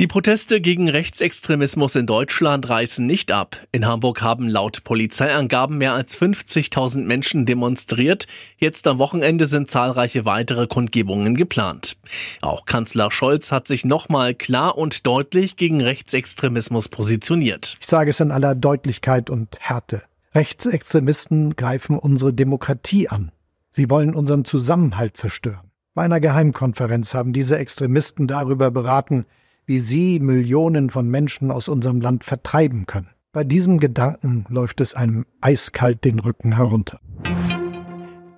Die Proteste gegen Rechtsextremismus in Deutschland reißen nicht ab. In Hamburg haben laut Polizeiangaben mehr als 50.000 Menschen demonstriert. Jetzt am Wochenende sind zahlreiche weitere Kundgebungen geplant. Auch Kanzler Scholz hat sich nochmal klar und deutlich gegen Rechtsextremismus positioniert. Ich sage es in aller Deutlichkeit und Härte. Rechtsextremisten greifen unsere Demokratie an. Sie wollen unseren Zusammenhalt zerstören. Bei einer Geheimkonferenz haben diese Extremisten darüber beraten, wie sie Millionen von Menschen aus unserem Land vertreiben können. Bei diesem Gedanken läuft es einem eiskalt den Rücken herunter.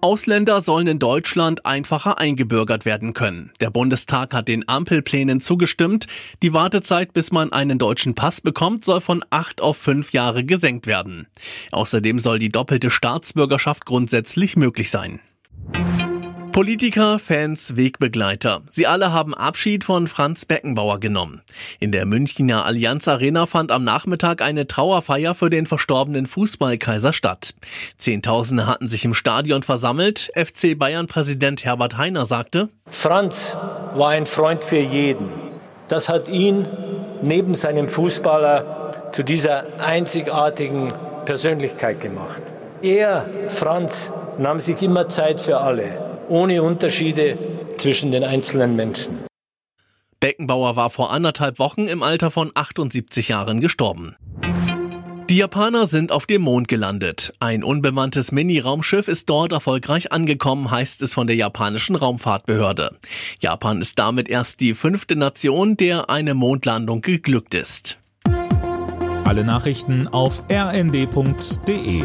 Ausländer sollen in Deutschland einfacher eingebürgert werden können. Der Bundestag hat den Ampelplänen zugestimmt. Die Wartezeit, bis man einen deutschen Pass bekommt, soll von acht auf fünf Jahre gesenkt werden. Außerdem soll die doppelte Staatsbürgerschaft grundsätzlich möglich sein. Politiker, Fans, Wegbegleiter. Sie alle haben Abschied von Franz Beckenbauer genommen. In der Münchner Allianz Arena fand am Nachmittag eine Trauerfeier für den verstorbenen Fußballkaiser statt. Zehntausende hatten sich im Stadion versammelt. FC Bayern-Präsident Herbert Heiner sagte, Franz war ein Freund für jeden. Das hat ihn neben seinem Fußballer zu dieser einzigartigen Persönlichkeit gemacht. Er, Franz, nahm sich immer Zeit für alle ohne Unterschiede zwischen den einzelnen Menschen. Beckenbauer war vor anderthalb Wochen im Alter von 78 Jahren gestorben. Die Japaner sind auf dem Mond gelandet. Ein unbemanntes Mini-Raumschiff ist dort erfolgreich angekommen, heißt es von der japanischen Raumfahrtbehörde. Japan ist damit erst die fünfte Nation, der eine Mondlandung geglückt ist. Alle Nachrichten auf rnd.de